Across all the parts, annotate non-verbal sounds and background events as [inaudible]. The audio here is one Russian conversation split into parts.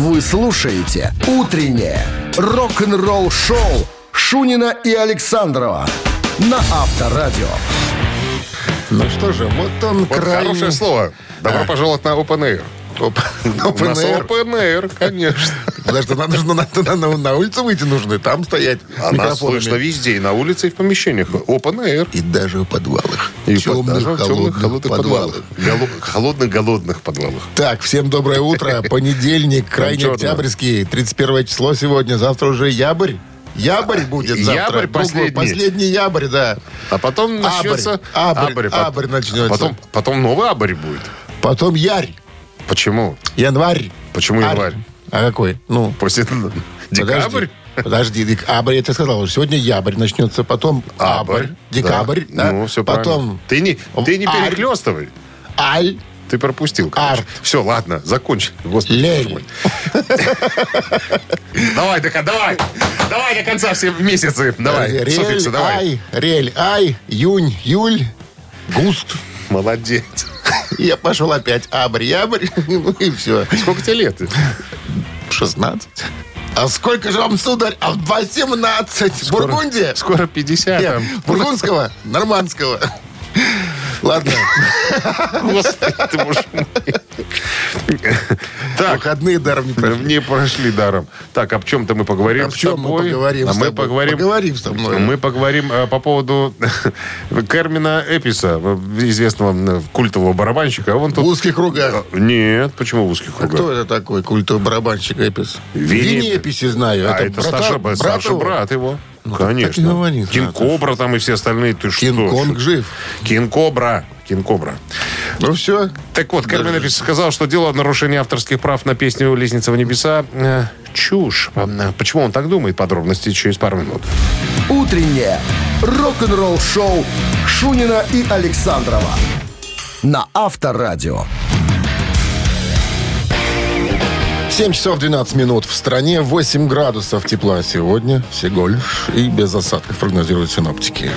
Вы слушаете «Утреннее рок-н-ролл-шоу» Шунина и Александрова на Авторадио. Ну что же, вот он Вот крайний... хорошее слово. Добро пожаловать на Open Air. Оп, У open нас air. Open Air, конечно. Подожди, надо же на, на- на- на улицу выйти нужно, и там стоять А нас слышно везде, и на улице, и в помещениях. Open Air. И даже в подвалах. И в темных, холодных, холодных подвалах. подвалах. Голо- Холодных-голодных подвалах. Так, всем доброе утро. [laughs] Понедельник, крайне октябрьский, 31 число сегодня. Завтра уже ябрь. Ябрь будет завтра. Ябрь последний. Последний ябрь, да. А потом начнется... Абрь, Пот- абрь начнется. Потом, потом новый абрь будет. Потом ярь. Почему? Январь. Почему Арь. январь? А какой? Ну, После декабрь? Подожди, декабрь, я тебе сказал, сегодня ябрь начнется, потом абрь, декабрь, да, Ну, все потом правильно. Ты не, ты не Арь. перехлестывай. аль, Ты пропустил. Арт. Все, ладно, закончили. Господи, мой. [laughs] Давай, до, давай. Давай до конца все месяцы. Давай, рель, суффиксы, давай. ай, рель, ай, юнь, юль, густ. Молодец. [laughs] Я пошел опять абрь, ябрь, [laughs] ну и все. Сколько тебе лет? 16. А сколько же вам, сударь? А 18. Бургундия? Скоро 50. Нет, бургундского, нормандского. Ладно, [laughs] Господи, ты боже мой. [laughs] Так, выходные даром не прошли. не прошли даром. Так, об чем-то мы поговорим Об с чем мы тобой. поговорим а с мы тобой? поговорим, Поговорим со мной. Мы поговорим э, по поводу [laughs] Кермина Эписа, э, известного э, культового барабанщика. А Он В тут... узких кругах. Нет, почему в узких А кругах? кто это такой культовый барабанщик Эпис? Винни- Винни Эписи знаю. А это, брата- старший, брат старший брат его. Ну, так и Конечно. говори, Кинг сразу. Кобра там и все остальные. Ты что? Кинг-Конг жив. Кинг Кобра. Кинг Кобра. Ну все. Так вот, Кармайн Эпис сказал, что дело о нарушении авторских прав на песню «Лестница в небеса» э, чушь. Почему он так думает? Подробности через пару минут. «Утреннее рок-н-ролл-шоу» Шунина и Александрова на Авторадио. 7 часов 12 минут в стране, 8 градусов тепла сегодня, всего лишь, и без осадков прогнозируют синоптики.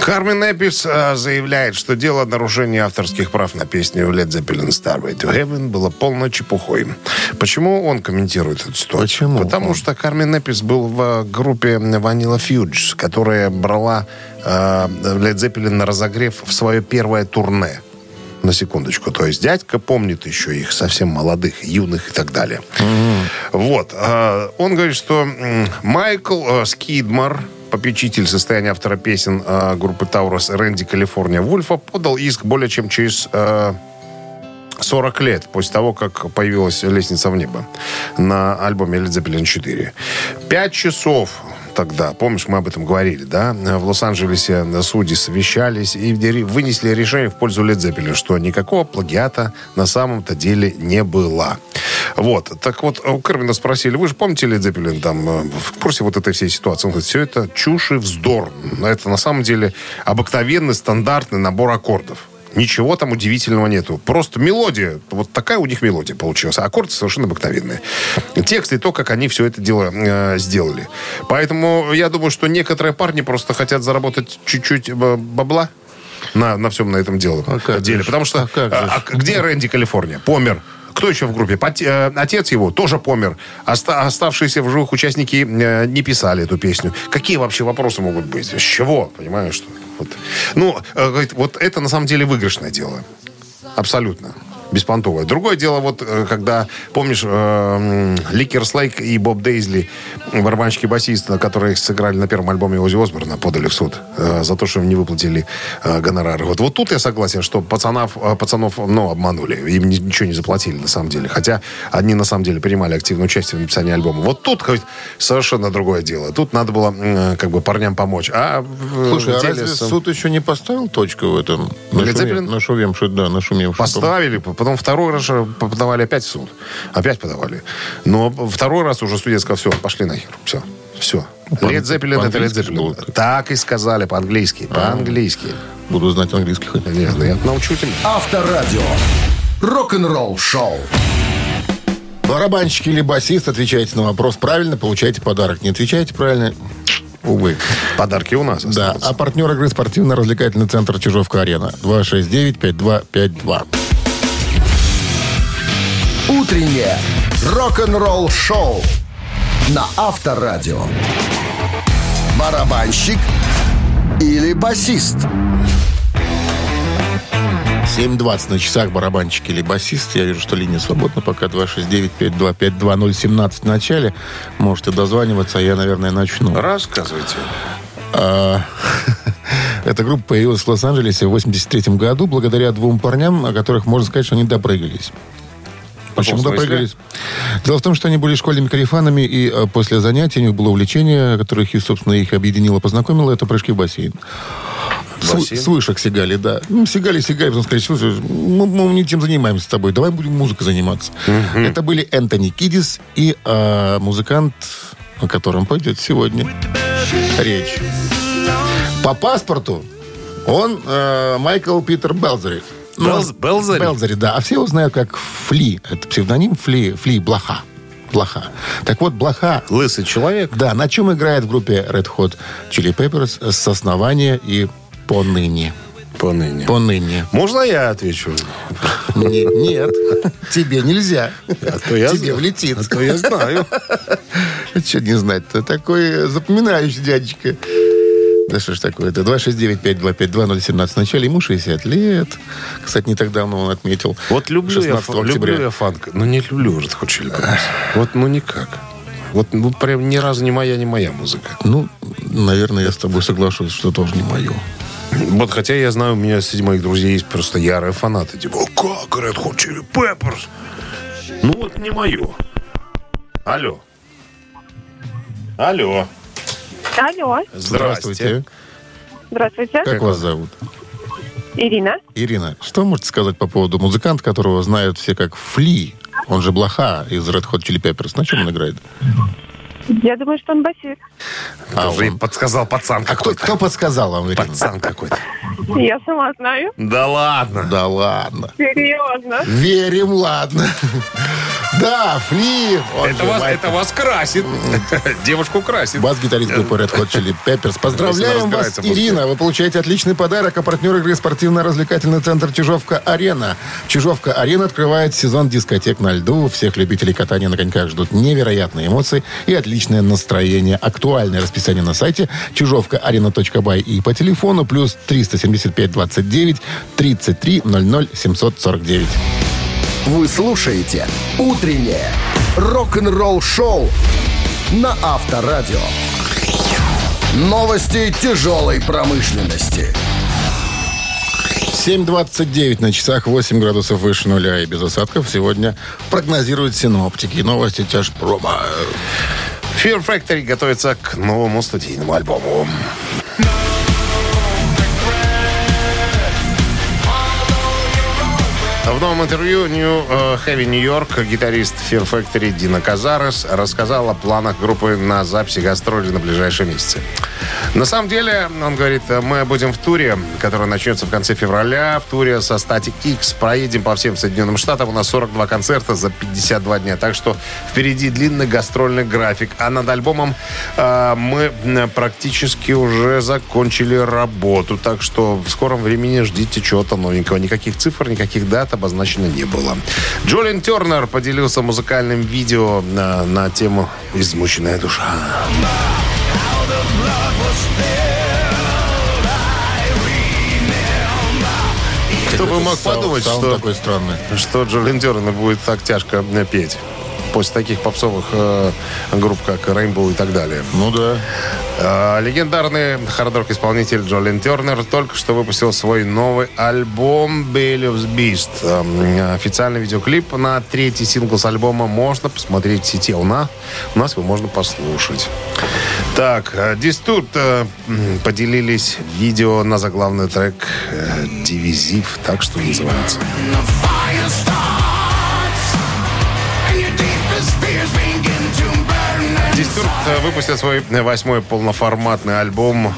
Кармен Эпис э, заявляет, что дело о нарушении авторских прав на песню Led Zeppelin Starway to Heaven было полной чепухой. Почему он комментирует эту ситуацию? Почему Потому он? что Кармен Эпис был в группе Vanilla Fudge, которая брала э, Led Zeppelin на разогрев в свое первое турне. На секундочку. То есть дядька помнит еще их совсем молодых, юных и так далее. Вот. э, Он говорит, что Майкл э, Скидмар, попечитель состояния автора песен э, группы Таурус Рэнди Калифорния Вульфа, подал иск более чем через э, 40 лет после того, как появилась «Лестница в небо» на альбоме Led Zeppelin 4. Пять часов тогда, помнишь, мы об этом говорили, да? В Лос-Анджелесе судьи совещались и вынесли решение в пользу Zeppelin, что никакого плагиата на самом-то деле не было. Вот. Так вот, у Кервина спросили, вы же помните Zeppelin там э, в курсе вот этой всей ситуации? Он говорит, все это чушь и вздор. Это на самом деле обыкновенный стандартный набор аккордов. Ничего там удивительного нету. Просто мелодия. Вот такая у них мелодия получилась. А аккорды совершенно обыкновенные. Текст и то, как они все это дело э, сделали. Поэтому я думаю, что некоторые парни просто хотят заработать чуть-чуть э, бабла на, на всем на этом деле. А как деле. же? Потому что А как а, а где Рэнди Калифорния? Помер. Кто еще в группе? Э, Отец его тоже помер. Оста- оставшиеся в живых участники э, не писали эту песню. Какие вообще вопросы могут быть? С чего? Понимаешь, что? Вот. Ну, э, вот это на самом деле выигрышное дело. Абсолютно. Беспонтовое. Другое дело, вот, э, когда, помнишь, Ликер Слейк и Боб Дейзли, барабанщики басиста, которые сыграли на первом альбоме Ози Осборна, подали в суд э, за то, что им не выплатили э, гонорары. Вот, вот тут я согласен, что пацанов, э, пацанов ну, обманули. Им ни- ничего не заплатили, на самом деле. Хотя они, на самом деле, принимали активное участие в написании альбома. Вот тут говорит, совершенно другое дело. Тут надо было, м, как бы, парням помочь. А Слушай, а разве с- суд еще не поставил точку в этом? Zeppelin? Нашумевший, да, нашумевший. Поставили, потом второй раз же подавали опять в суд. Опять подавали. Но второй раз уже судья сказал, все, пошли нахер. Все. Все. по- Лед Зеппелин это Лед Зеппелин. Так и сказали по-английски. По-английски. Буду знать английский хоть. Нет, ну я научу тебя. Авторадио. Рок-н-ролл шоу. Барабанщик или басист, отвечайте на вопрос правильно, получаете подарок. Не отвечаете правильно, увы. Подарки у нас Да, останутся. а партнер игры спортивно-развлекательный центр Чижовка-Арена. 269-5252. Утреннее рок-н-ролл-шоу на Авторадио. Барабанщик или басист? 7.20 на часах барабанщик или басист. Я вижу, что линия свободна. Пока 269-525-2017 в начале. Можете дозваниваться, а я, наверное, начну. Рассказывайте. А, [laughs] Эта группа появилась в Лос-Анджелесе в 83 году благодаря двум парням, о которых можно сказать, что они допрыгались. Почему допрыгались? Дело в том, что они были школьными карифанами, и э, после занятий у них было увлечение, которое, собственно, их объединило, познакомило, это прыжки в бассейн. С, бассейн? с вышек сигали, да. Ну, сигали, сигали, потом сказали, слушай, мы, мы не тем занимаемся с тобой, давай будем музыкой заниматься. Это были Энтони Кидис и э, музыкант, о котором пойдет сегодня речь. По паспорту он э, Майкл Питер Белзери. Белз- Белзери? Белзери, да. А все его знают как Фли. Это псевдоним Фли, Фли Блоха. Блоха. Так вот, Блоха Лысый человек. да, на чем играет в группе Red Hot Chili Peppers с основания и поныне. Поныне. Поныне. Можно я отвечу? Не- нет, тебе нельзя. А то я тебе влетит. А то я знаю. Что не знать-то? Такой запоминающий дядечка. Да что ж такое-то? 269-525-2017 в начале. Ему 60 лет. Кстати, не так давно он отметил. Вот люблю я, 16 фа- люблю октября. я фанк, но не люблю Red Hot Chili Peppers. Вот ну никак. Вот ну прям ни разу не моя, не моя музыка. Ну, наверное, я с тобой соглашусь, что тоже не мое. Вот хотя я знаю, у меня среди моих друзей есть просто ярые фанаты. Типа, «О, как Red Hot Chili Peppers? Ну вот не мое. Алло. Алло. Алло, Здравствуйте. здравствуйте. Как вас зовут? Ирина. Ирина, что можете сказать по поводу музыканта, которого знают все как Фли? Он же Блоха из Red Hot Chili Peppers. На чем он играет? Я думаю, что он басист. А, Уже он- подсказал пацан а кто, кто подсказал вам, Ирина? Пацан какой-то. Я сама знаю. Да ладно. Да ладно. Серьезно. Верим, ладно. Да, Фли. Это вас, это вас красит. [laughs] Девушку красит. Бас-гитарист группы Red Hot Chili Peppers. Поздравляем вас. Ирина. Вы получаете отличный подарок. А партнер игры спортивно-развлекательный центр Чижовка-Арена. Чижовка-Арена открывает сезон дискотек на льду. Всех любителей катания на коньках ждут невероятные эмоции и отличное настроение. Актуальное расписание на сайте чижовка-арена.бай и по телефону плюс 375 29 33 00 749. Вы слушаете «Утреннее рок-н-ролл-шоу» на Авторадио. Новости тяжелой промышленности. 7.29 на часах, 8 градусов выше нуля и без осадков. Сегодня прогнозируют синоптики. Новости тяжпрома. Fear Factory готовится к новому студийному альбому. В новом интервью New э, Heavy New York гитарист Fear Factory Дина Казарес рассказал о планах группы на записи гастроли на ближайшие месяцы. На самом деле, он говорит, мы будем в туре, который начнется в конце февраля, в туре со Static X. Проедем по всем Соединенным Штатам. У нас 42 концерта за 52 дня. Так что впереди длинный гастрольный график. А над альбомом э, мы м, практически уже закончили работу. Так что в скором времени ждите чего-то новенького. Никаких цифр, никаких дат обозначено не было. Джолин Тернер поделился музыкальным видео на, на тему «Измученная душа». Кто бы мог подумать, что такой странный. что Джолин Тернер будет так тяжко э, петь после таких попсовых э, групп, как Rainbow и так далее. Ну да. Э, легендарный хард-рок-исполнитель Джолин Тернер только что выпустил свой новый альбом Bellev's Beast. Эм, официальный видеоклип на третий сингл с альбома можно посмотреть в сети. У нас, у нас его можно послушать. Так, э, Дистурт э, м, поделились видео на заглавный трек э, «Дивизив», так что называется. Выпустил свой восьмой полноформатный альбом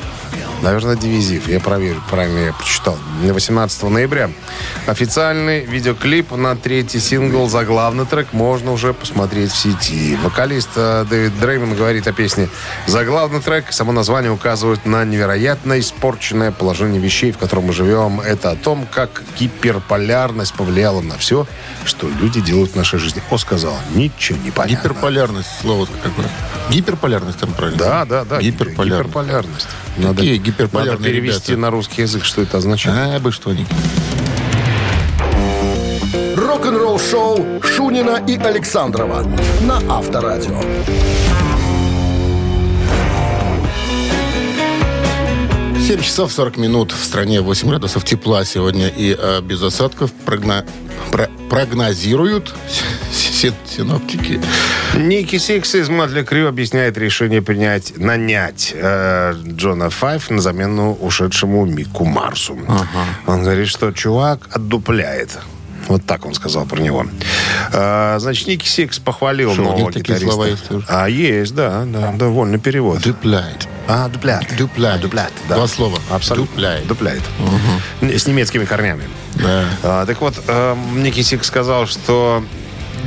Наверное, дивизив. Я проверю, правильно я прочитал. 18 ноября официальный видеоклип на третий сингл за главный трек можно уже посмотреть в сети. Вокалист э, Дэвид Дреймон говорит о песне за главный трек. Само название указывает на невероятно испорченное положение вещей, в котором мы живем. Это о том, как гиперполярность повлияла на все, что люди делают в нашей жизни. О, сказал, ничего не понятно. Гиперполярность, слово какое. Гиперполярность там правильно? Да, да, да. Гиперполярность. Гиперполярность. Надо, Какие гиперполярные надо перевести ребята? на русский язык, что это означает. А, бы что-нибудь. Рок-н-ролл шоу Шунина и Александрова на Авторадио. 7 часов 40 минут. В стране 8 градусов тепла сегодня и э, без осадков прогно- про- прогнозируют [laughs] си- синоптики. Ники Сикс из Мотли Крю объясняет решение принять, нанять э, Джона Файв на замену ушедшему Мику Марсу. Он говорит, что чувак отдупляет. Вот так он сказал про него. А, значит, Ники Сикс похвалил у нового гитариста. слова есть? А, есть, да, да, довольно перевод. Дупляет. А, дуплят. Дуплят. Дуплят, да. Два слова. Абсолютно. Дупляет. Дуплять. С немецкими корнями. Да. А, так вот, э, Ники Сикс сказал, что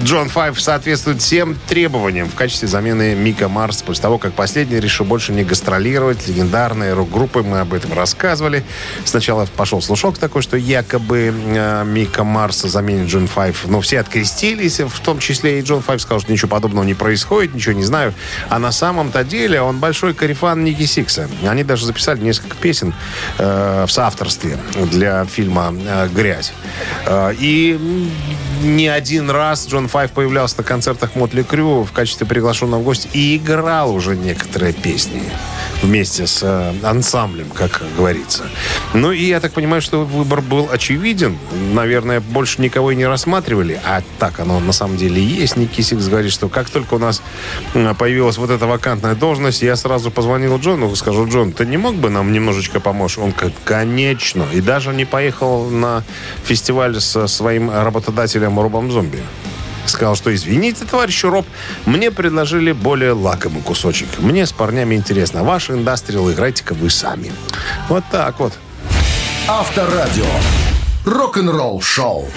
Джон Файв соответствует всем требованиям в качестве замены Мика Марс после того, как последний решил больше не гастролировать. Легендарные рок-группы, мы об этом рассказывали. Сначала пошел слушок такой, что якобы э, Мика Марса заменит Джон Файв. Но все открестились, в том числе и Джон Файв сказал, что ничего подобного не происходит, ничего не знаю. А на самом-то деле он большой корефан Ники Сикса. Они даже записали несколько песен э, в соавторстве для фильма э, «Грязь». Э, и не один раз Джон Файв появлялся на концертах Мотли Крю в качестве приглашенного гостя и играл уже некоторые песни вместе с э, ансамблем, как говорится. Ну и я так понимаю, что выбор был очевиден. Наверное, больше никого и не рассматривали. А так оно на самом деле есть. Ники Сикс говорит, что как только у нас м, появилась вот эта вакантная должность, я сразу позвонил Джону и скажу, Джон, ты не мог бы нам немножечко помочь? Он говорит, конечно. И даже не поехал на фестиваль со своим работодателем Робом Зомби. Сказал, что извините, товарищ Роб, мне предложили более лакомый кусочек. Мне с парнями интересно. Ваш индастриал играйте-ка вы сами. Вот так вот. Авторадио. Рок-н-ролл шоу.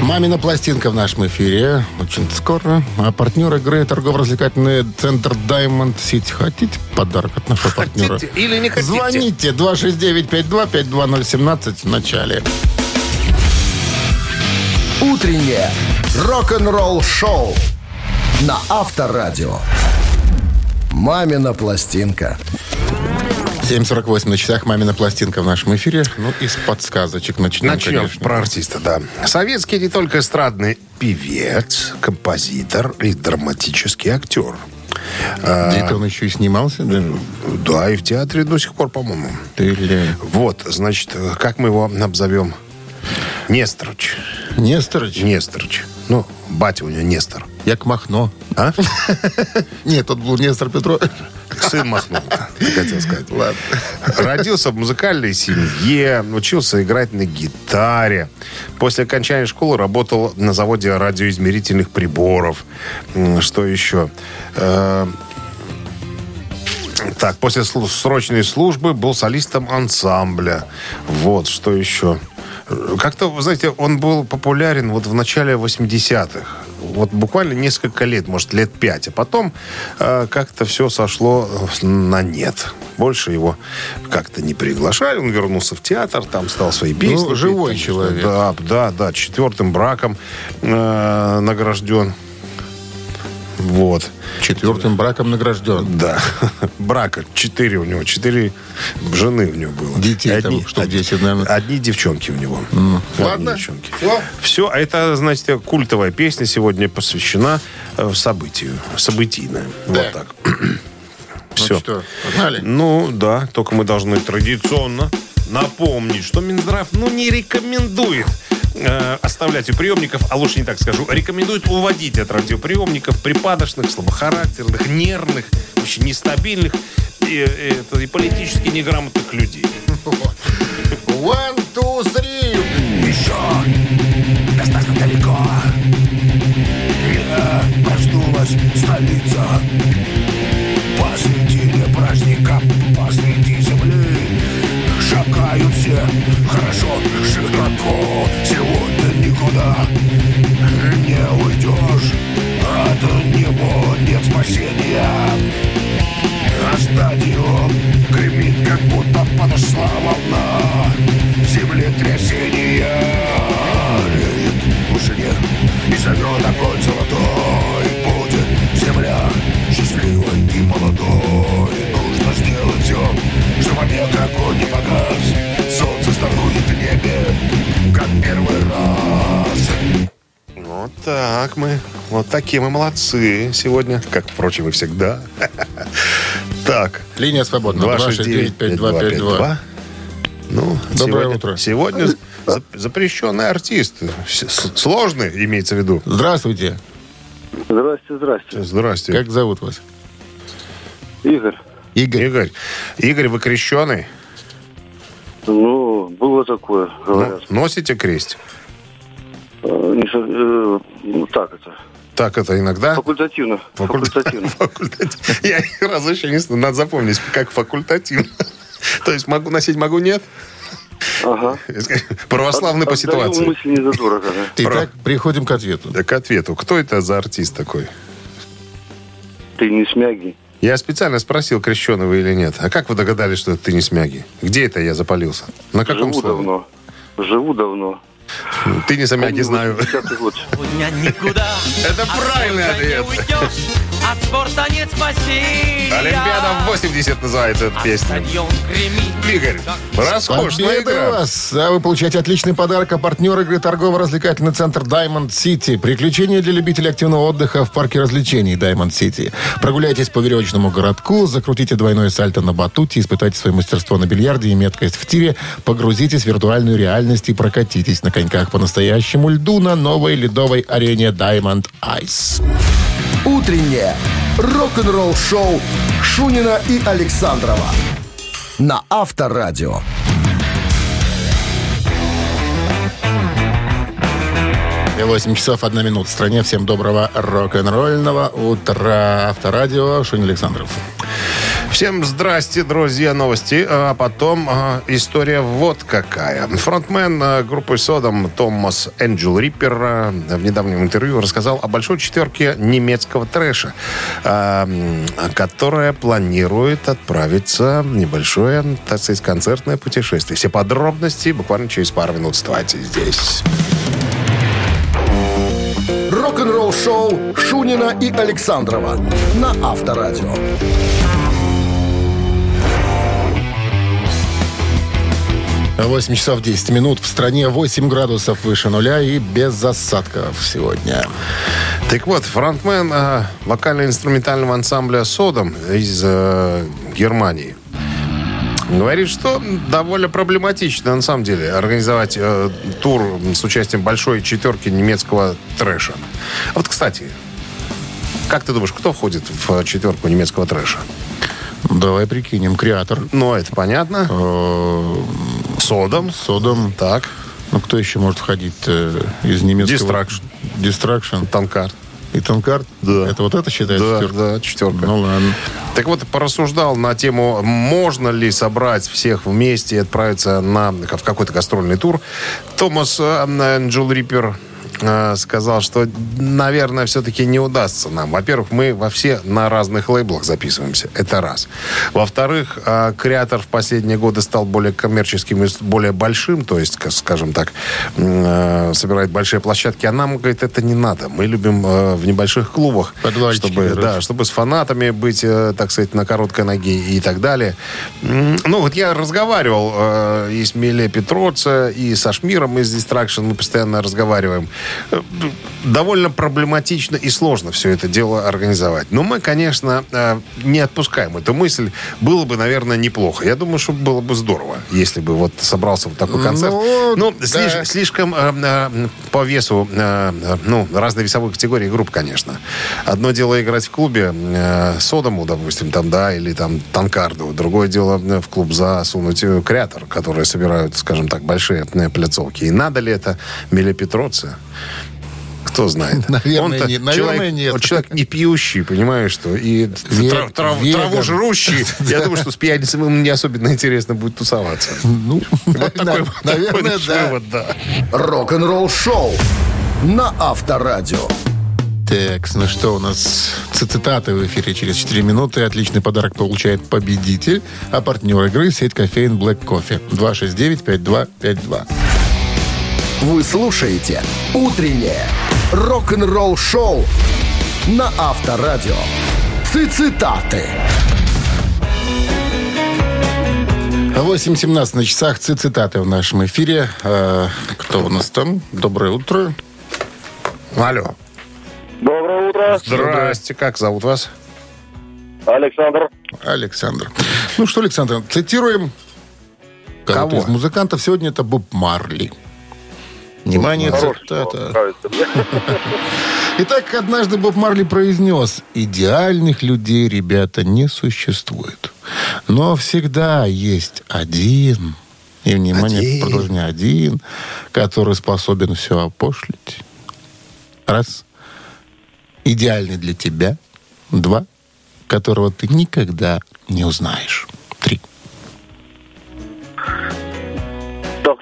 Мамина пластинка в нашем эфире. Очень скоро. А партнер игры торгово-развлекательный центр Diamond City. Хотите подарок от нашего партнера? Хотите или не хотите? Звоните 269-5252-017 в начале. Утреннее рок-н-ролл шоу на Авторадио. Мамина пластинка. 7.48 на часах. Мамина пластинка в нашем эфире. Ну, из подсказочек начнем, Начнем конечно. про артиста, да. Советский не только эстрадный певец, композитор и драматический актер. А, Где-то он еще и снимался даже. да, и в театре до сих пор, по-моему. Ты или... Вот, значит, как мы его обзовем? Несторыч. Несторыч? Несторыч. Ну, батя у него Нестор. Як Махно. А? Нет, тот был Нестор Петров. Сын махнул, ты хотел сказать. Ладно. Родился в музыкальной семье, учился играть на гитаре. После окончания школы работал на заводе радиоизмерительных приборов. Что еще? Э, Так, после срочной службы был солистом ансамбля. Вот, что еще? Как-то, вы знаете, он был популярен вот в начале 80-х. Вот буквально несколько лет, может, лет пять. А потом э, как-то все сошло э, на нет. Больше его как-то не приглашали. Он вернулся в театр, там стал свои песни. Ну, живой человек. Да, да, да. Четвертым браком э, награжден. Вот. Четвертым браком награжден. Да. [laughs] Брака. Четыре у него. Четыре жены у него было. Детей там штук 10, наверное. Одни девчонки у него. Ладно. Одни девчонки. Всё. Все. А это, знаете, культовая песня сегодня посвящена э, событию. Событийная. Да. Вот так. Ну Все. что, погнали? Ну, да, только мы должны традиционно напомнить, что Минздрав, ну, не рекомендует э, оставлять у приемников, а лучше не так скажу, рекомендует уводить от радиоприемников припадочных, слабохарактерных, нервных, очень нестабильных и, это, и политически неграмотных людей. [laughs] One, two, three. Вот такие мы молодцы сегодня. Как, впрочем, и всегда. [laughs] Так. Линия свободна. 269-5252. Ну, Доброе сегодня- утро. Сегодня за- запрещенный артист. Сложный, имеется в виду. Здравствуйте. Здрасте, здрасте. Здрасте. Как зовут вас? Игорь, Игорь. Игорь. Игорь, вы крещеный? ну, было такое, Ну, говорят. носите крест? Э, не со- э, ну, так это. Так это иногда? Факультативно. Факульт- Факультативно. [laughs] Факультатив. Я [laughs] разу еще не знаю. Надо запомнить, как факультативно. [laughs] То есть могу носить, могу нет? Ага. Православный по Отдаю ситуации. мысли не задорого. да. Итак, приходим к ответу. Так к ответу. Кто это за артист такой? Ты не смяги. Я специально спросил, крещеный вы или нет. А как вы догадались, что это ты не смяги? Где это я запалился? На каком Живу слове? давно. Живу давно. Ты не смяги, знаю. 80-й год. Сегодня никуда. Это правильный спорта ответ. От спорта нет спасения. Олимпиада в 80 называется эта А песня. гремит. Игорь, роскошная игра. вас! А вы получаете отличный подарок. А партнер игры торгово-развлекательный центр Diamond City. Приключения для любителей активного отдыха в парке развлечений Diamond City. Прогуляйтесь по веревочному городку, закрутите двойное сальто на батуте, испытайте свое мастерство на бильярде и меткость в тире, погрузитесь в виртуальную реальность и прокатитесь на коньках по настоящему льду на новой ледовой арене Diamond Ice. Утреннее рок-н-ролл-шоу Шунина и Александрова на Авторадио. И 8 часов 1 минута в стране. Всем доброго рок-н-ролльного утра. Авторадио. Шунин Александров. Всем здрасте, друзья, новости. А потом а, история вот какая. Фронтмен а, группы Содом Томас Энджел Риппер а, в недавнем интервью рассказал о большой четверке немецкого трэша, а, которая планирует отправиться в небольшое, так сказать, концертное путешествие. Все подробности буквально через пару минут. Вставайте здесь. Рок-н-ролл-шоу Шунина и Александрова на Авторадио. 8 часов 10 минут. В стране 8 градусов выше нуля и без осадков сегодня. Так вот, фронтмен э, вокально-инструментального ансамбля «Содом» из э, Германии говорит, что довольно проблематично, на самом деле, организовать э, тур с участием большой четерки немецкого трэша. А вот, кстати, как ты думаешь, кто входит в четверку немецкого трэша? Давай прикинем. Креатор. Ну, это понятно. Э, «Содом». Содом. Так, Ну, кто еще может входить э, из немецкого? Distraction. Дистракшн. «Танкар». И Танкард? Да. Это вот это считается Да, четверка? да, четверка. Ну, ладно. Так вот, порассуждал на тему, можно ли собрать всех вместе и отправиться на, в какой-то гастрольный тур. Томас э, Джул Риппер э, сказал, что, наверное, все-таки не удастся нам. Во-первых, мы во все на разных лейблах записываемся. Это раз. Во-вторых, э, креатор в последние годы стал более коммерческим и более большим, то есть, ка- скажем так, э, собирает большие площадки. А нам, говорит, это не надо. Мы любим э, в небольших клубах, Подвальчики, чтобы, короче. да, чтобы с фанатами быть, э, так сказать, на короткой ноге и так далее. Ну, вот я разговаривал э, и с Миле Петроца, и со Шмиром из Distraction, мы постоянно разговариваем. Э, Довольно проблематично и сложно все это дело организовать. Но мы, конечно, э, не отпускаем эту мысль. Было бы, наверное, неплохо. Я думаю, что было бы здорово, если бы вот собрался вот такой концерт. Ну, Ну, да. слиш- слишком э, э, по весу, э, ну, разные весовые категории групп, конечно. Одно дело играть в клубе э, Содому, допустим, там, да, или там Танкарду. Другое дело в клуб засунуть Креатор, которые собирают, скажем так, большие пляцовки. И надо ли это Миле Петроце? Кто знает. [laughs] Наверное, нет. Наверное, человек, нет. вот человек не пьющий, понимаешь, что и Ве- трав- трав- траву жрущий. [laughs] Я думаю, что с пьяницами ему не особенно интересно будет тусоваться. [laughs] Ну, Вот такой, наверное, да. вывод, да. Рок-н-ролл-шоу на Авторадио. Так, ну что у нас? Цитаты в эфире через 4 минуты. Отличный подарок получает победитель. А партнер игры сеть кофеин Black Coffee. 269-5252. Вы слушаете «Утреннее рок-н-ролл-шоу» на Авторадио. Цитаты. 8.17 на часах. Ци- Цитаты в нашем эфире. Э, кто у нас там? Доброе утро. Алло. Доброе утро. Здрасте, как зовут вас? Александр. Александр. Ну что, Александр, цитируем кого-то Кого? из музыкантов. Сегодня это Боб Марли. Внимание, Хороший цитата. [laughs] Итак, однажды Боб Марли произнес, идеальных людей, ребята, не существует. Но всегда есть один, и, внимание, Один. продолжение, один, который способен все опошлить. Раз. Идеальный для тебя. Два. Которого ты никогда не узнаешь. Три.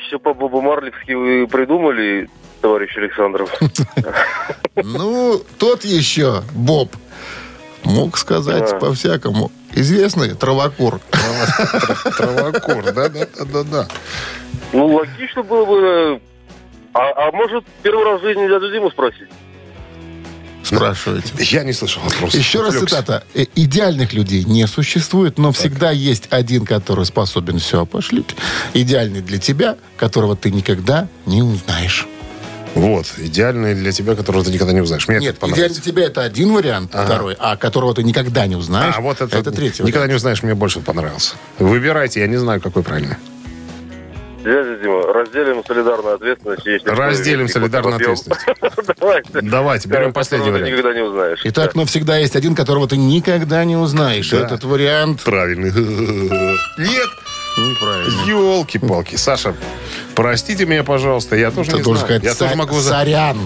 Все по Бобу Марлевски вы придумали, товарищ Александров? Ну, тот еще, Боб, мог сказать по-всякому. Известный травокур. Травокур, да-да-да-да. Ну, логично было бы... э, А, а может, первый раз в жизни дядю Диму спросить? Спрашиваете. Я не слышал вопроса. Еще раз Отвлекся. цитата. «Э, Идеальных людей не существует, но всегда есть один, который способен все опошлить. Идеальный для тебя, которого ты никогда не узнаешь. Вот, идеальный для тебя, которого ты никогда не узнаешь. Мне Нет, это идеальный для тебя это один вариант, второй, а которого ты никогда не узнаешь, А, вот это, третий Никогда вариант. не узнаешь, мне больше понравился. Выбирайте, я не знаю, какой правильный. Дядя Дима, разделим солидарную ответственность. Если Разделим солидарную ответственность. [laughs] Давайте. Давайте, берем последний вариант. никогда не узнаешь. Итак, но всегда есть один, которого ты никогда не узнаешь. Этот вариант Правильный. [laughs] Нет, неправильный. елки-палки. Саша, простите меня, пожалуйста, я тоже Ты не должен знаю. сказать Я тоже «Са- могу... за- Сорян.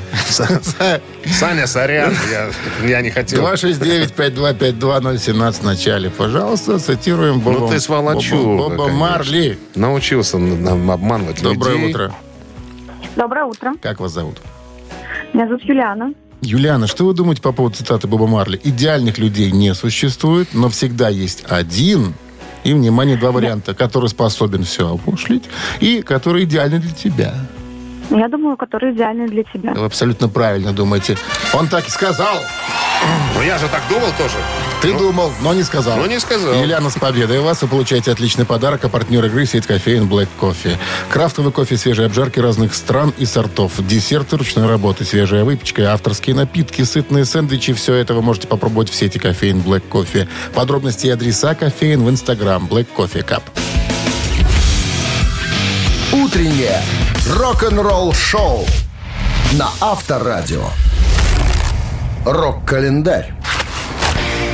Саня, сорян, я, я не хотел. 269-5252-017 в начале. Пожалуйста, цитируем Боба, Ну ты сволочуга, Боба. Марли. Научился обманывать Доброе людей. утро. Доброе утро. Как вас зовут? Меня зовут Юлиана. Юлиана, что вы думаете по поводу цитаты Боба Марли? Идеальных людей не существует, но всегда есть один, и, внимание, два варианта, который способен все опошлить и который идеальный для тебя. Я думаю, который идеальный для тебя. Вы абсолютно правильно думаете. Он так и сказал. Ну я же так думал тоже. Ты думал, но не сказал. но не сказал. Юлиана с победой вас. Вы получаете отличный подарок. А партнер игры сеть кофеин Black Coffee. Крафтовый кофе, свежие обжарки разных стран и сортов. Десерты ручной работы, свежая выпечка, авторские напитки, сытные сэндвичи. Все это вы можете попробовать в сети кофеин Black Coffee. Подробности и адреса кофеин в инстаграм Black Coffee Cup. Утреннее рок-н-ролл-шоу на Авторадио. Рок-календарь.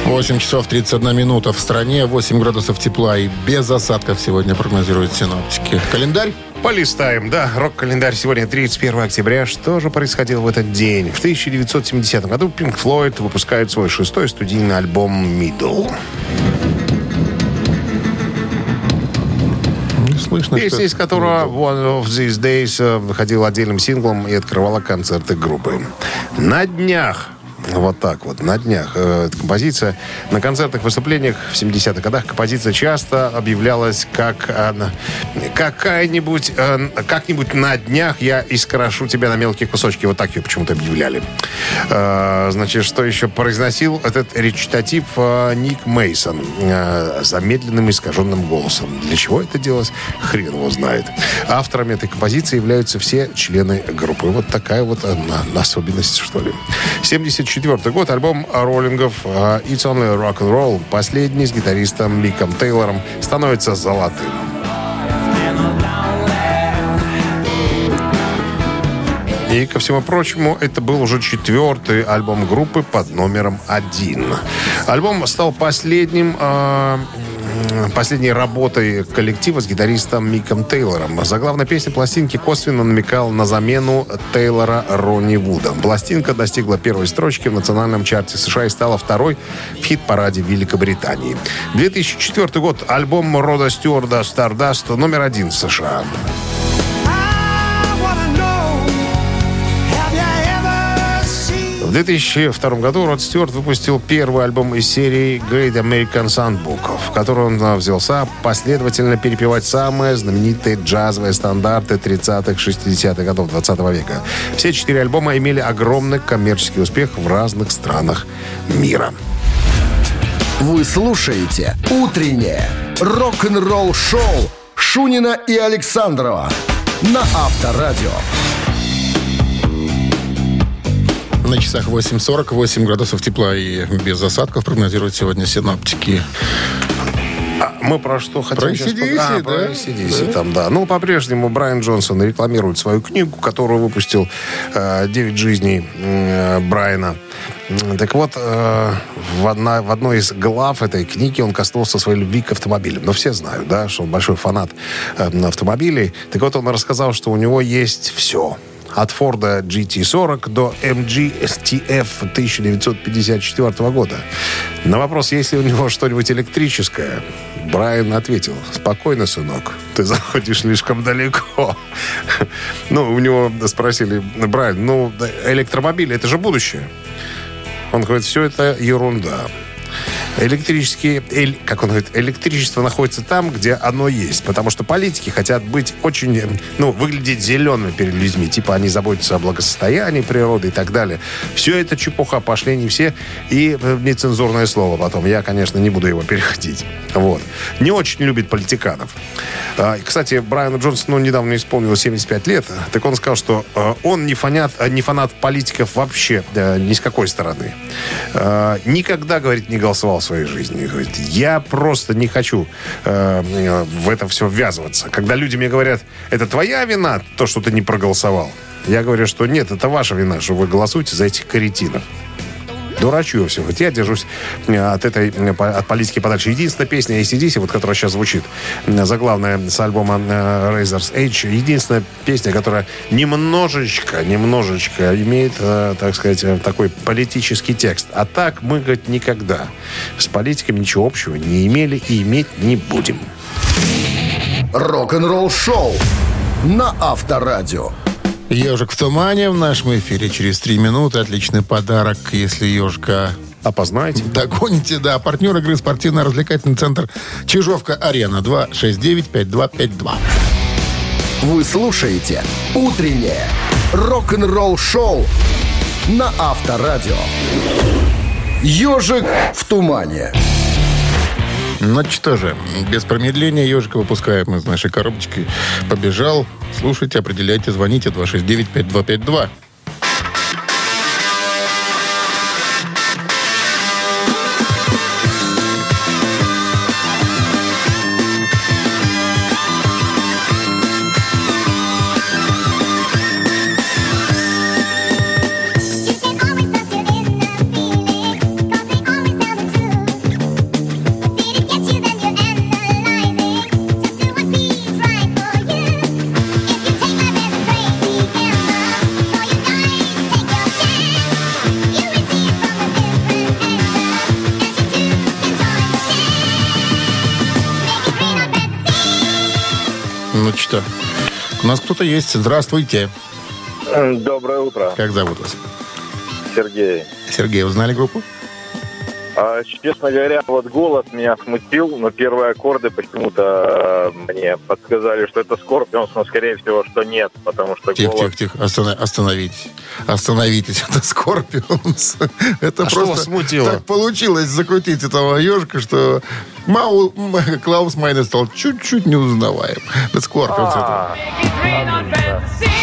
8 часов 31 минута в стране, 8 градусов тепла и без осадков сегодня прогнозируют синоптики. Календарь? Полистаем, да. Рок-календарь сегодня 31 октября. Что же происходило в этот день? В 1970 году Pink Floyd выпускает свой шестой студийный альбом «Middle». Слышно, Песня, из которого One of These Days э, выходила отдельным синглом и открывала концерты группы. На днях вот так вот, на днях. Э, композиция на концертных выступлениях в 70-х годах композиция часто объявлялась как э, какая-нибудь, э, как-нибудь на днях я искрошу тебя на мелкие кусочки. Вот так ее почему-то объявляли. Значит, что еще произносил этот речитатив Ник Мейсон замедленным искаженным голосом. Для чего это делалось, хрен его знает. Авторами этой композиции являются все члены группы. Вот такая вот э, на- особенность, что ли. 74 год, альбом роллингов «It's Only Rock and Roll», последний с гитаристом Миком Тейлором, становится золотым. И, ко всему прочему, это был уже четвертый альбом группы под номером один. Альбом стал последним, м, последней работой коллектива с гитаристом Миком Тейлором. Заглавная песня пластинки косвенно намекала на замену Тейлора Ронни Вудом. Пластинка достигла первой строчки в национальном чарте США и стала второй в хит-параде Великобритании. 2004 год. Альбом Рода Стюарда «Стардаст» номер один в США. В 2002 году Род Стюарт выпустил первый альбом из серии Great American Songbook, в котором он а, взялся последовательно перепевать самые знаменитые джазовые стандарты 30-х, 60-х годов 20 века. Все четыре альбома имели огромный коммерческий успех в разных странах мира. Вы слушаете «Утреннее рок-н-ролл-шоу» Шунина и Александрова на Авторадио. На часах 8.40, 8 градусов тепла и без осадков прогнозируют сегодня синоптики. Мы про что хотим Про сейчас AC/DC, а, да? про AC/DC там, да. Ну, по-прежнему Брайан Джонсон рекламирует свою книгу, которую выпустил э, «Девять жизней э, Брайана». Так вот, э, в, одна- в одной из глав этой книги он коснулся своей любви к автомобилям. Но все знают, да, что он большой фанат автомобилей. Так вот, он рассказал, что у него есть все. От Форда GT40 до MG STF 1954 года. На вопрос, есть ли у него что-нибудь электрическое, Брайан ответил, спокойно, сынок, ты заходишь слишком далеко. [laughs] Ну, у него спросили, Брайан, ну, электромобили, это же будущее. Он говорит, все это ерунда. Электрические, эль- как он говорит, электричество находится там, где оно есть. Потому что политики хотят быть очень, э, ну, выглядеть зелеными перед людьми. Типа они заботятся о благосостоянии природы и так далее. Все это чепуха, пошли не все. И э, нецензурное слово потом. Я, конечно, не буду его переходить. Вот. Не очень любит политиканов. А, Кстати, Брайану Джонсону недавно исполнилось 75 лет. Так он сказал, что э, он не фанат, не фанат политиков вообще ни с какой стороны. Никогда, говорит, не голосовал своей жизни. Говорит, я просто не хочу э, в это все ввязываться. Когда люди мне говорят, это твоя вина, то, что ты не проголосовал. Я говорю, что нет, это ваша вина, что вы голосуете за этих каретинов. Дурачу все. Вот я держусь э, от этой э, от политики подальше. Единственная песня ACDC, вот которая сейчас звучит, э, заглавная с альбома Razor's Edge, единственная песня, которая немножечко, немножечко имеет, так сказать, такой политический текст. А так мы, говорит, никогда с политиками ничего общего не имели и иметь не будем. Рок-н-ролл шоу на Авторадио. Ежик в тумане в нашем эфире через три минуты. Отличный подарок, если ежика Опознаете? догоните. Да, партнер игры спортивно-развлекательный центр Чижовка-Арена 269-5252. Вы слушаете «Утреннее рок-н-ролл шоу» на Авторадио. «Ежик в тумане». Ну что же, без промедления ежика выпускаем из нашей коробочки. Побежал. Слушайте, определяйте, звоните 269-5252. Кто-то есть. Здравствуйте. Доброе утро, Как зовут вас? Сергей. Сергей, узнали группу? А, честно говоря, вот голос меня смутил, но первые аккорды почему-то э, мне подсказали, что это Скорпионс, но скорее всего, что нет, потому что Тихо, голос... тихо, тихо. Остана- остановитесь. Остановитесь. [laughs] Это Скорпионс. [laughs] Это А что просто вас смутило? так получилось закрутить этого ежика, что Мау, Клаус Майне стал чуть-чуть неузнаваем. Это Скорпионс. это. А, Мы,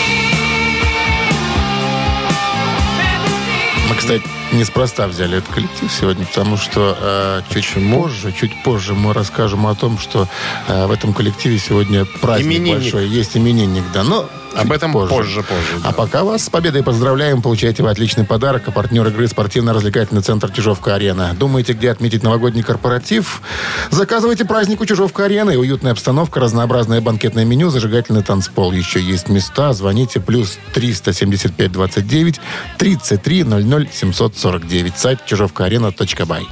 кстати, неспроста взяли этот коллектив сегодня, потому что э, чуть позже, чуть позже мы расскажем о том, что э, в этом коллективе сегодня праздник Именинник. большой. Есть именинник, да, но Об этом позже, позже. да. А пока вас с победой поздравляем. Получаете вы отличный подарок. А партнер игры спортивно-развлекательный центр Чижовка-Арена. Думаете, где отметить новогодний корпоратив? Заказывайте праздник у Чижовка-Арены. Уютная обстановка, разнообразное банкетное меню, зажигательный танцпол. Еще есть места. Звоните плюс 375 29 33 00 749. Сайт чижовкаарена.бай.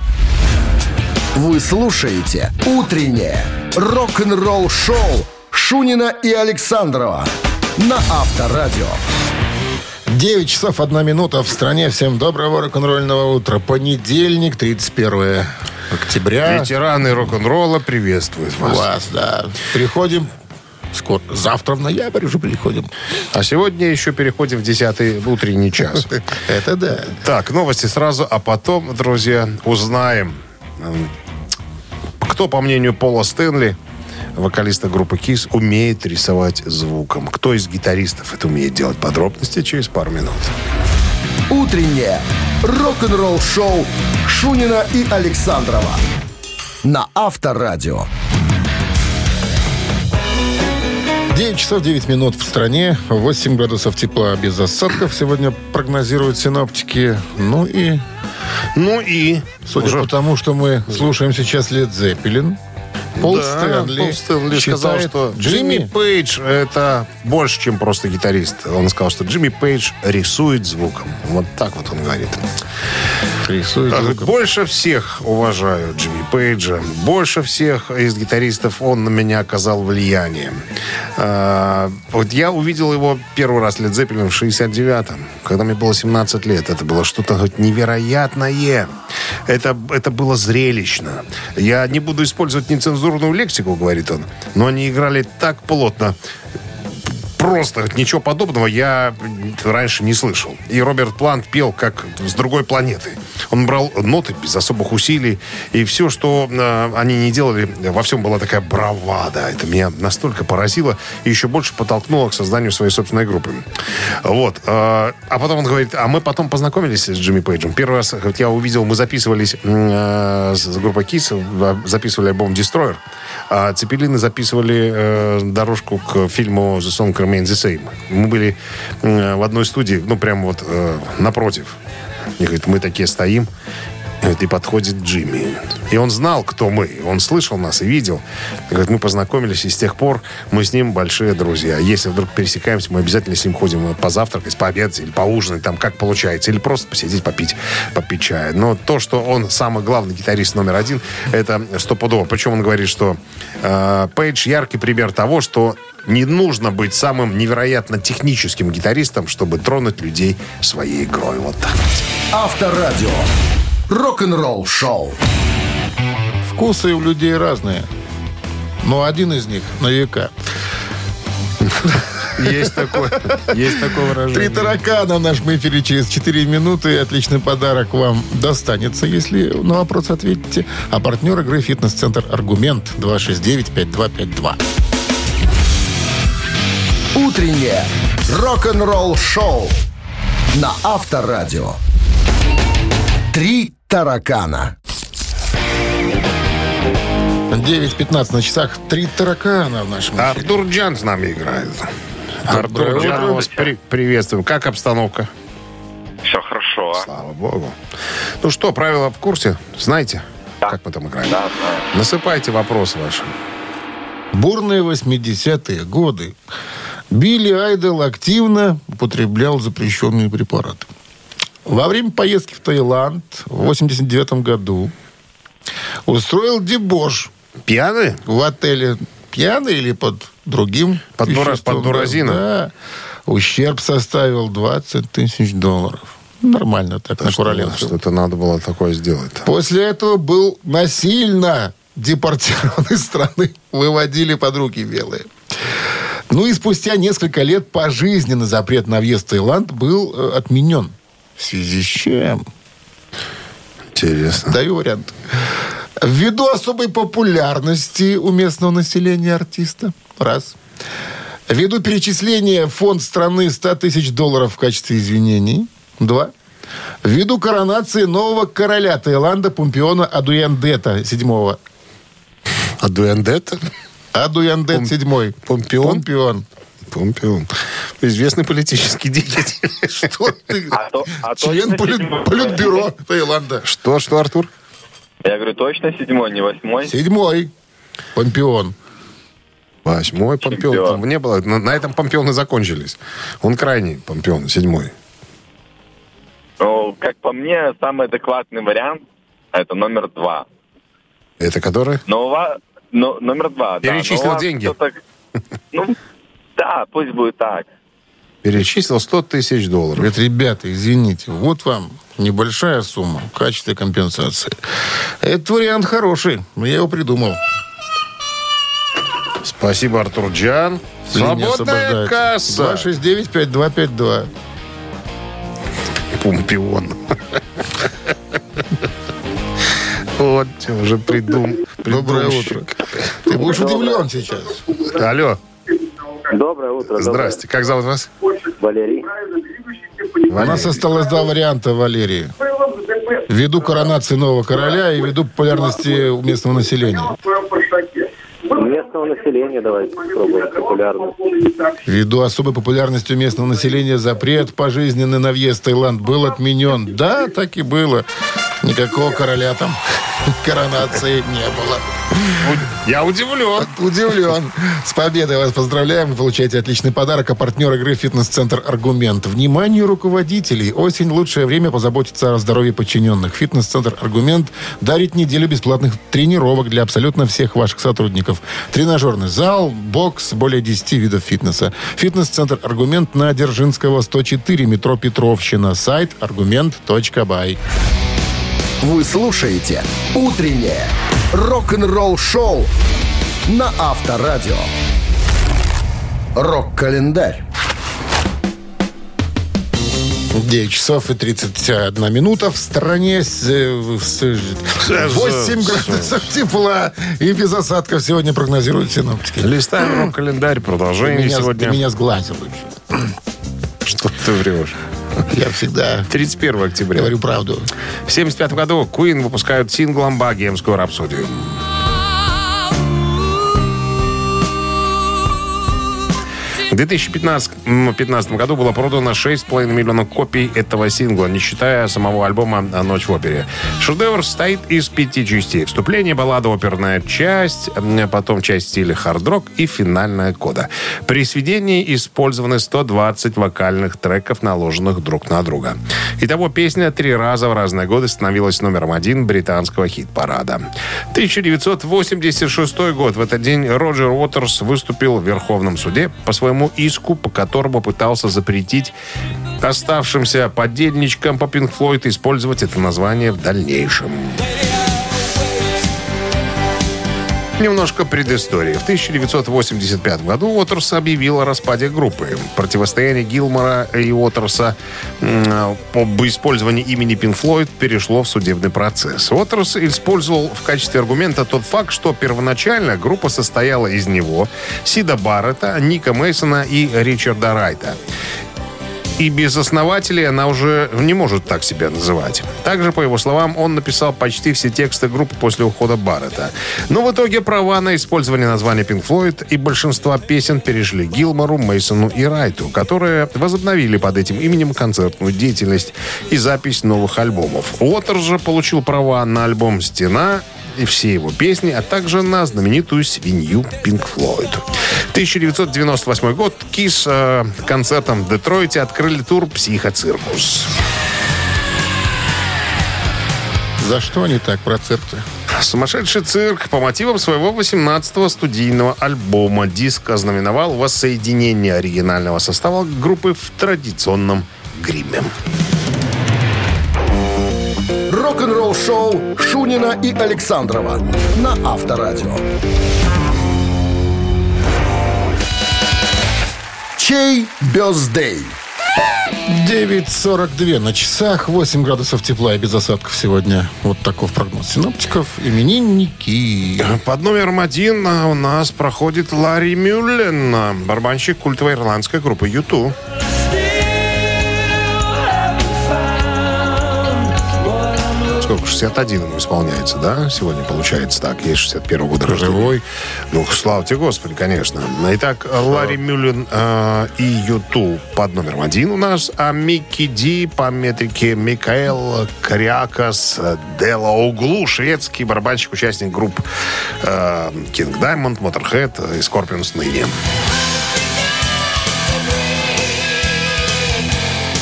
Вы слушаете «Утреннее рок-н-ролл-шоу» Шунина и Александрова на Авторадио. 9 часов 1 минута в стране. Всем доброго рок-н-ролльного утра. Понедельник, 31 октября. Ветераны рок-н-ролла приветствуют вас. Вас, да. Приходим скоро. Завтра в ноябрь уже приходим. А сегодня еще переходим в 10 утренний час. [laughs] Это да. Так, новости сразу, а потом, друзья, узнаем, кто, по мнению Пола Стэнли, вокалиста группы Kiss, умеет рисовать звуком. Кто из гитаристов это умеет делать? Подробности через пару минут. Утреннее рок-н-ролл-шоу Шунина и Александрова на Авторадио. 9 часов 9 минут в стране, 8 градусов тепла без осадков сегодня прогнозируют синоптики. Ну и, Ну и... судя уже по тому, что мы слушаем сейчас Лед Зеппелин, Пол Да, Стэнли, Пол Стэнли сказал, что Джимми Пейдж это больше, чем просто гитарист. Он сказал, что Джимми Пейдж рисует звуком. Вот так вот он говорит. рисует звуком. Больше всех уважаю Джимми Пейджа. Больше всех из гитаристов он на меня оказал влияние. А, вот я увидел его первый раз Лед Зеппелин в 69-м, когда мне было 17 лет. Это было что-то невероятное. Это, это было зрелищно. Я не буду использовать нецензурную лексику, говорит он, но они играли так плотно, просто ничего подобного я раньше не слышал. И Роберт Плант пел как с другой планеты. Он брал ноты без особых усилий. И все, что э, они не делали, во всем была такая бравада. Это меня настолько поразило и еще больше подтолкнуло к созданию своей собственной группы. Вот. э, а потом он говорит, а мы потом познакомились с Джимми Пейджем. Первый раз, вот я увидел, мы записывались э, с группой Kiss, э, записывали альбом Destroyer. А Цепелины записывали э, дорожку к фильму The Song Remains the Same. Мы были э, в одной студии, ну, прямо вот э, напротив. И говорит, мы такие стоим. И подходит Джимми. И он знал, кто мы. Он слышал нас и видел. И говорит, мы познакомились, и с тех пор мы с ним большие друзья. Если вдруг пересекаемся, мы обязательно с ним ходим позавтракать, пообедать или поужинать, там как получается. Или просто посидеть, попить, попить чая. Но то, что он самый главный гитарист номер один, это стопудово. Причем он говорит, что э, Пейдж яркий пример того, что не нужно быть самым невероятно техническим гитаристом, чтобы тронуть людей своей игрой. Вот так. Авторадио. Рок-н-ролл шоу. Вкусы у людей разные. Но один из них на века. Есть такое, есть такое выражение. Три таракана в нашем эфире через 4 минуты. Отличный подарок вам достанется, если на вопрос ответите. А партнер игры «Фитнес-центр Аргумент» 269-5252. Утреннее рок-н-ролл шоу на Авторадио. Три таракана. 9.15 на часах. Три таракана в нашем эфире. Артур Джан с нами играет. Артур Джан, вас при- приветствуем. Как обстановка? Все хорошо. Слава богу. Ну что, правила в курсе? Знаете, как мы там играем? Да, знаю. Насыпайте вопросы ваши. Бурные 80-е годы. Билли Айдол активно употреблял запрещенные препараты. Во время поездки в Таиланд в 89 году устроил дебош Пьяные? в отеле. Пьяный или под другим Под дура- под дуразином? Да. Ущерб составил 20 тысяч долларов. Нормально так, на Кураленском. Что-то надо было такое сделать. После этого был насильно депортирован из страны. Выводили под руки белые. Ну и спустя несколько лет пожизненный запрет на въезд в Таиланд был э, отменен. В связи с чем? Интересно. Даю вариант. Ввиду особой популярности у местного населения артиста. Раз. Ввиду перечисления в фонд страны 100 тысяч долларов в качестве извинений. Два. Ввиду коронации нового короля Таиланда Пумпиона Адуяндета седьмого. А Дуэндет? Адуяндет седьмой. Помпион? Помпион. Помпион. Известный политический деятель. [laughs] Что ты? А то- а Член политбюро Таиланда. Что, что, Артур? Я говорю, точно седьмой, не восьмой? Седьмой. Помпион. Восьмой Помпион. Чемпион. Там не было. На, на этом Помпионы закончились. Он крайний Помпион, седьмой. Ну, как по мне, самый адекватный вариант – это номер два. Это который? Но у вас... но- номер два, да. Перечислил вас деньги. [laughs] Ну, да, пусть будет так. Перечислил 100 тысяч долларов. Говорит, ребята, извините, вот вам небольшая сумма в качестве компенсации. Этот вариант хороший, но я его придумал. Спасибо, Артур Джан. Свободная касса. 269-5252. Помпион. Вот, уже придум. Доброе утро. Ты будешь удивлен сейчас. Алло, Доброе утро. доброе. здрасте. Как зовут вас? Валерий. У нас осталось два варианта, Валерий. Ввиду коронации нового короля и ввиду популярности у местного населения. Местного населения давайте попробуем популярно. Ввиду особой популярности у местного населения запрет пожизненный на въезд в Таиланд был отменен. Да, так и было. Никакого короля там [laughs] коронации не было. Я удивлен. Удивлен. С победой вас поздравляем. Вы получаете отличный подарок. А партнер игры «Фитнес-центр Аргумент». Внимание руководителей. Осень – лучшее время позаботиться о здоровье подчиненных. «Фитнес-центр Аргумент» дарит неделю бесплатных тренировок для абсолютно всех ваших сотрудников. Тренажерный зал, бокс, более 10 видов фитнеса. «Фитнес-центр Аргумент» на Дзержинского, 104, метро Петровщина. Сайт аргумент.бай. Вы слушаете «Утреннее рок-н-ролл-шоу» на Авторадио. Рок-календарь. 9 часов и 31 минута в стране. с- э, с- 8 градусов тепла и без осадков сегодня прогнозируют синоптики. Листаем рок-календарь. Ты Продолжение меня, сегодня. ты меня сглазил вообще. Что ты врешь? [laughs] Я всегда 31 октября. говорю правду. В 1975 году Queen выпускают синглом «Богемскую рапсодию». 2015 м, 15 году было продано 6,5 миллионов копий этого сингла, не считая самого альбома «Ночь в опере». Шедевр состоит из пяти частей. Вступление, баллада, оперная часть, потом часть стиля хард-рок и финальная кода. При сведении использованы 120 вокальных треков, наложенных друг на друга. Итого песня три раза в разные годы становилась номером один британского хит-парада. 1986 год. В этот день Роджер Уотерс выступил в Верховном суде по своему иску, по которому пытался запретить оставшимся подельничкам по Pink Floyd использовать это название в дальнейшем. Немножко предыстории. В 1985 году Уотерс объявил о распаде группы. Противостояние Гилмора и Уотерса м, об использовании имени Pink Floyd перешло в судебный процесс. Уотерс использовал в качестве аргумента тот факт, что первоначально группа состояла из него, Сида Баррета, Ника Мейсона и Ричарда Райта. И без основателей она уже не может так себя называть. Также, по его словам, он написал почти все тексты группы после ухода Баррета. Но в итоге права на использование названия Pink Floyd и большинства песен перешли Гилмору, Мейсону и Райту, которые возобновили под этим именем концертную деятельность и запись новых альбомов. Уотерс же получил права на альбом «Стена» и все его песни, а также на знаменитую свинью Pink Floyd. 1998 год. Кис э, концертом в Детройте открыли тур «Психоциркус». За что они так про цирк-то? Сумасшедший цирк по мотивам своего 18-го студийного альбома диск ознаменовал воссоединение оригинального состава группы в традиционном гриме. Рок-н-ролл-шоу Шунина и Александрова на Авторадио. Чей бездей? 9.42 на часах, 8 градусов тепла и без осадков сегодня. Вот таков прогноз синоптиков. Именинники. Под номером один а, у нас проходит Ларри Мюллен, барабанщик культовой ирландской группы «Юту». Сколько? 61 ему исполняется, да? Сегодня получается так. Есть 61 года рождения. Живой. Ну, слава тебе, Господи, конечно. Итак, Ларри Мюллен э, и Юту под номером один у нас, а Микки Ди по метрике Микаэл Крякас Дела Углу, шведский барабанщик, участник групп э, King Diamond, Motorhead и Scorpions ныне.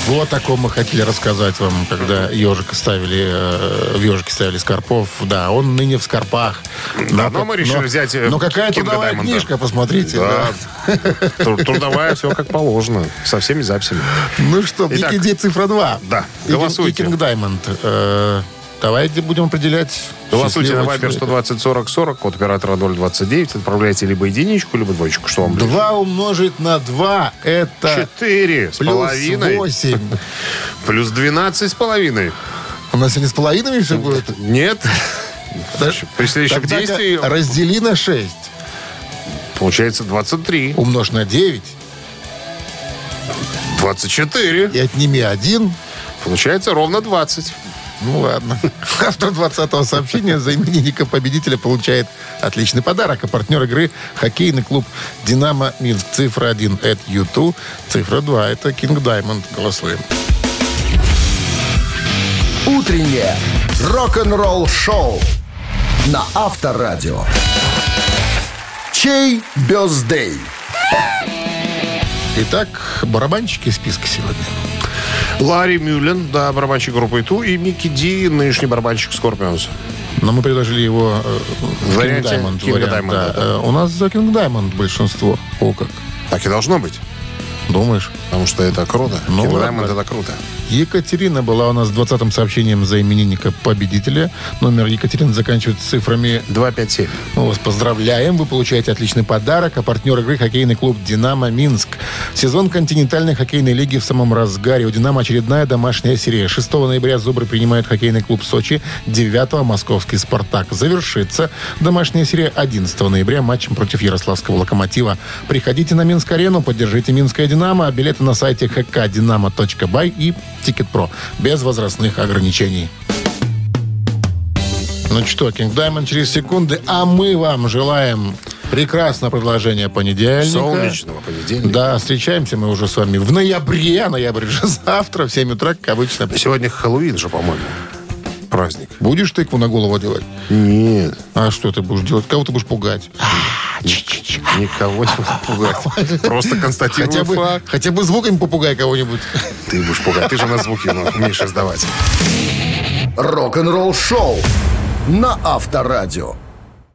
Вот о таком мы хотели рассказать вам, когда ежика ставили, э, в ежике ставили Скорпов. Да, он ныне в Скорпах. Да, но мы решили взять, э, Ну, какая Кинга трудовая Даймонда. книжка, посмотрите. Да. да. [laughs] Трудовая, все как положено. Со всеми записями. Ну что, Итак, Микки Ди цифра 2. да, голосуйте. И Кинг Даймонд. Э, Давайте будем определять. Голосуйте на Viber человека. 120 40 40, код оператора 029. Отправляйте либо единичку, либо двоечку. Что вам ближе? Два умножить на два это Четыре с плюс половиной. восемь. [laughs] Плюс 12 с половиной. У нас сегодня с половинами все будет? Нет. При следующем действии раздели на 6. получается 23. Умножь на 9. 24. И отними один. Получается ровно 20. Ну ладно. Автор 20-го сообщения за именинника победителя получает отличный подарок. А партнер игры хоккейный клуб «Динамо Минск». Цифра 1 – это YouTube, цифра 2 – это King Diamond. Голосуем. Утреннее рок-н-ролл-шоу на Авторадио. Чей birthday? Итак, барабанщики списка сегодня. Ларри Мюллен, да, барабанщик группы U2, и Микки Ди, нынешний барабанщик Скорпионс. Но мы предложили его э, варианте Diamond. King вариант, Diamond, да. да. Э, У нас за King Diamond большинство. О, как. Так и должно быть, Думаешь? Потому что это круто. Ну. Diamond это круто. Екатерина была у нас 20-м сообщением за именинника победителя. Номер Екатерины заканчивается цифрами 257. Мы вас поздравляем. Вы получаете отличный подарок. А партнер игры хоккейный клуб «Динамо Минск». Сезон континентальной хоккейной лиги в самом разгаре. У «Динамо» очередная домашняя серия. 6 ноября «Зубры» принимают хоккейный клуб Сочи. 9 московский «Спартак». Завершится домашняя серия 11 ноября матчем против Ярославского «Локомотива». Приходите на Минск-арену, поддержите «Минское Динамо». На сайте hkdinamo.by и Тикет.Про. Без возрастных ограничений. Ну что, Кинг Даймонд через секунды, а мы вам желаем прекрасного продолжения понедельника. Солнечного понедельника. Да, встречаемся мы уже с вами в ноябре, а ноябрь же [laughs] завтра в 7 утра, как обычно. Сегодня Хэллоуин же, по-моему. Праздник. Будешь тыкву на голову делать? Нет, А что ты будешь делать? Кого ты будешь пугать? Никого не [laughs] буду пугать. Просто констатирую Хотя бы, факт. хотя бы звуками попугай кого-нибудь. Ты будешь пугать. Ты же на звуки ну, умеешь издавать. Рок-н-ролл-шоу на Авторадио.